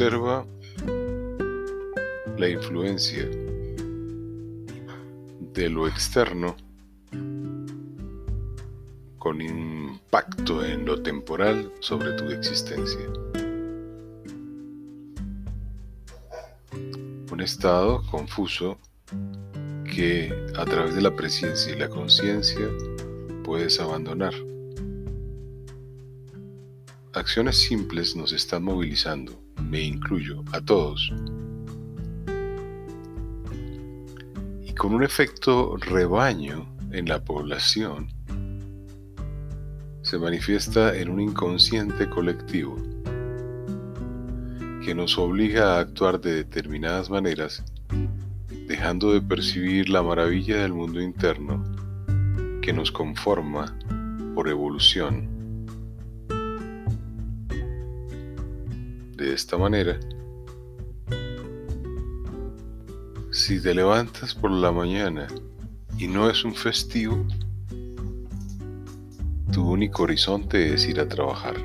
Observa la influencia de lo externo con impacto en lo temporal sobre tu existencia. Un estado confuso que a través de la presencia y la conciencia puedes abandonar. Acciones simples nos están movilizando, me incluyo, a todos. Y con un efecto rebaño en la población, se manifiesta en un inconsciente colectivo que nos obliga a actuar de determinadas maneras, dejando de percibir la maravilla del mundo interno que nos conforma por evolución. De esta manera, si te levantas por la mañana y no es un festivo, tu único horizonte es ir a trabajar.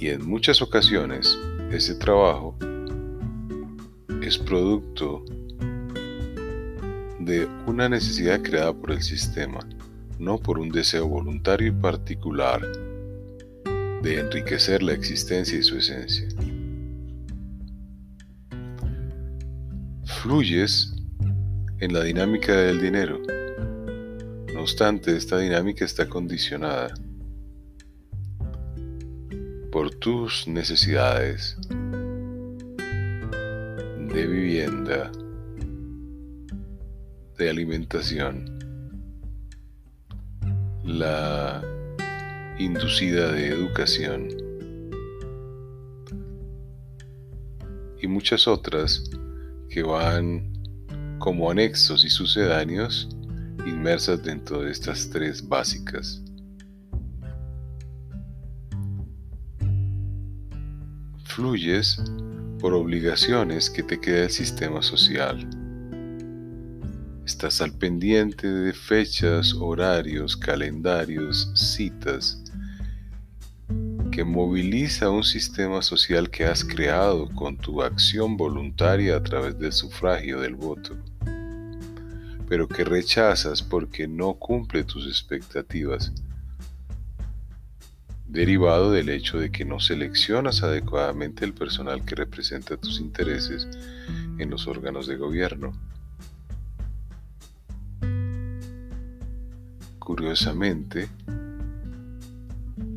Y en muchas ocasiones ese trabajo es producto de una necesidad creada por el sistema, no por un deseo voluntario y particular de enriquecer la existencia y su esencia. Fluyes en la dinámica del dinero no obstante, esta dinámica está condicionada por tus necesidades de vivienda, de alimentación, la inducida de educación y muchas otras que van como anexos y sucedáneos inmersas dentro de estas tres básicas. Fluyes por obligaciones que te queda el sistema social. Estás al pendiente de fechas, horarios, calendarios, citas, que moviliza un sistema social que has creado con tu acción voluntaria a través del sufragio del voto pero que rechazas porque no cumple tus expectativas, derivado del hecho de que no seleccionas adecuadamente el personal que representa tus intereses en los órganos de gobierno. Curiosamente,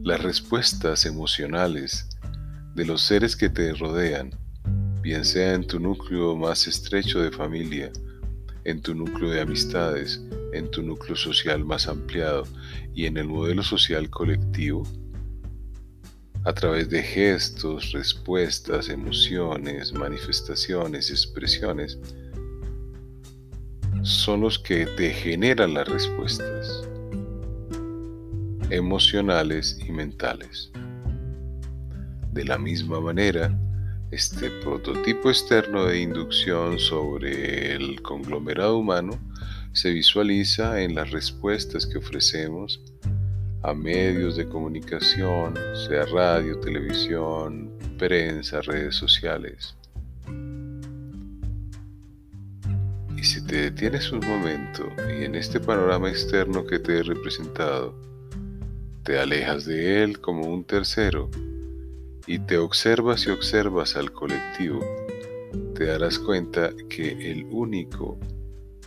las respuestas emocionales de los seres que te rodean, bien sea en tu núcleo más estrecho de familia, en tu núcleo de amistades, en tu núcleo social más ampliado y en el modelo social colectivo, a través de gestos, respuestas, emociones, manifestaciones, expresiones, son los que te generan las respuestas emocionales y mentales. De la misma manera, este prototipo externo de inducción sobre el conglomerado humano se visualiza en las respuestas que ofrecemos a medios de comunicación, sea radio, televisión, prensa, redes sociales. Y si te detienes un momento y en este panorama externo que te he representado, te alejas de él como un tercero, y te observas y observas al colectivo, te darás cuenta que el único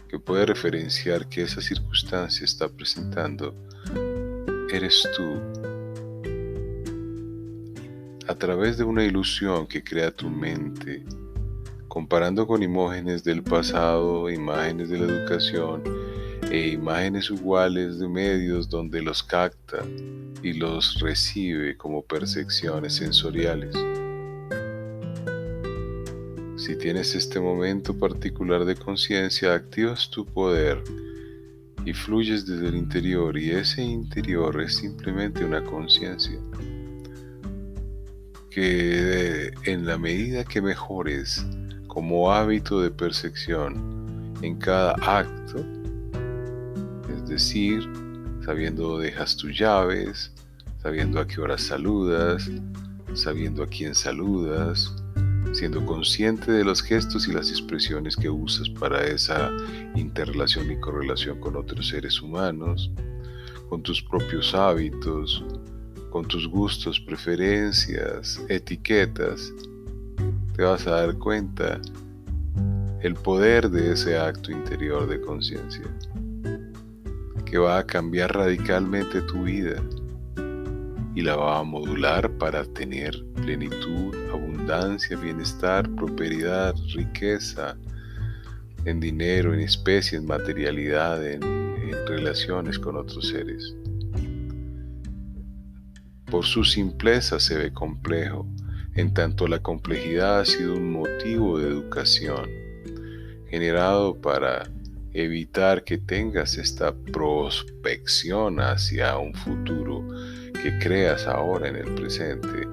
que puede referenciar que esa circunstancia está presentando eres tú. A través de una ilusión que crea tu mente, comparando con imágenes del pasado, imágenes de la educación e imágenes iguales de medios donde los capta y los recibe como percepciones sensoriales. Si tienes este momento particular de conciencia, activas tu poder y fluyes desde el interior y ese interior es simplemente una conciencia que en la medida que mejores como hábito de percepción en cada acto, decir, sabiendo dejas tus llaves, sabiendo a qué hora saludas, sabiendo a quién saludas, siendo consciente de los gestos y las expresiones que usas para esa interrelación y correlación con otros seres humanos, con tus propios hábitos, con tus gustos, preferencias, etiquetas, te vas a dar cuenta el poder de ese acto interior de conciencia que va a cambiar radicalmente tu vida y la va a modular para tener plenitud, abundancia, bienestar, prosperidad, riqueza, en dinero, en especies, en materialidad, en relaciones con otros seres. Por su simpleza se ve complejo, en tanto la complejidad ha sido un motivo de educación generado para evitar que tengas esta prospección hacia un futuro que creas ahora en el presente,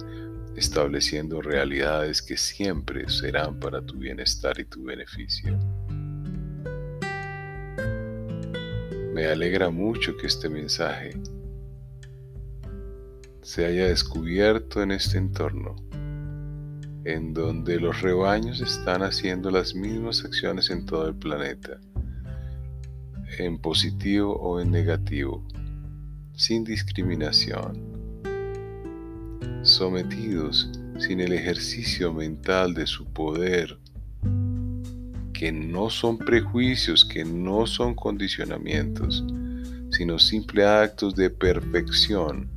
estableciendo realidades que siempre serán para tu bienestar y tu beneficio. Me alegra mucho que este mensaje se haya descubierto en este entorno, en donde los rebaños están haciendo las mismas acciones en todo el planeta en positivo o en negativo, sin discriminación, sometidos sin el ejercicio mental de su poder, que no son prejuicios, que no son condicionamientos, sino simples actos de perfección,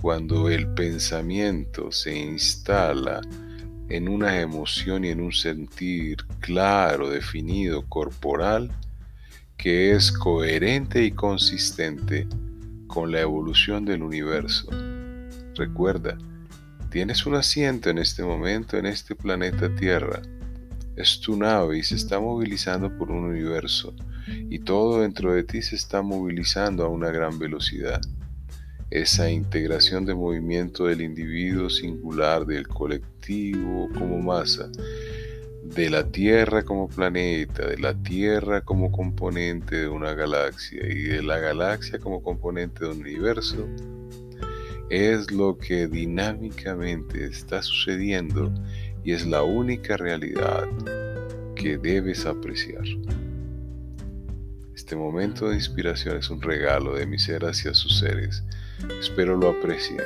cuando el pensamiento se instala en una emoción y en un sentir claro, definido, corporal, que es coherente y consistente con la evolución del universo. Recuerda, tienes un asiento en este momento en este planeta Tierra. Es tu nave y se está movilizando por un universo y todo dentro de ti se está movilizando a una gran velocidad. Esa integración de movimiento del individuo singular, del colectivo como masa, de la Tierra como planeta, de la Tierra como componente de una galaxia y de la galaxia como componente de un universo, es lo que dinámicamente está sucediendo y es la única realidad que debes apreciar. Este momento de inspiración es un regalo de mi ser hacia sus seres. Espero lo aprecien.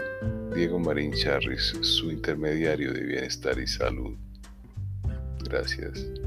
Diego Marín Charris, su intermediario de bienestar y salud. Gracias.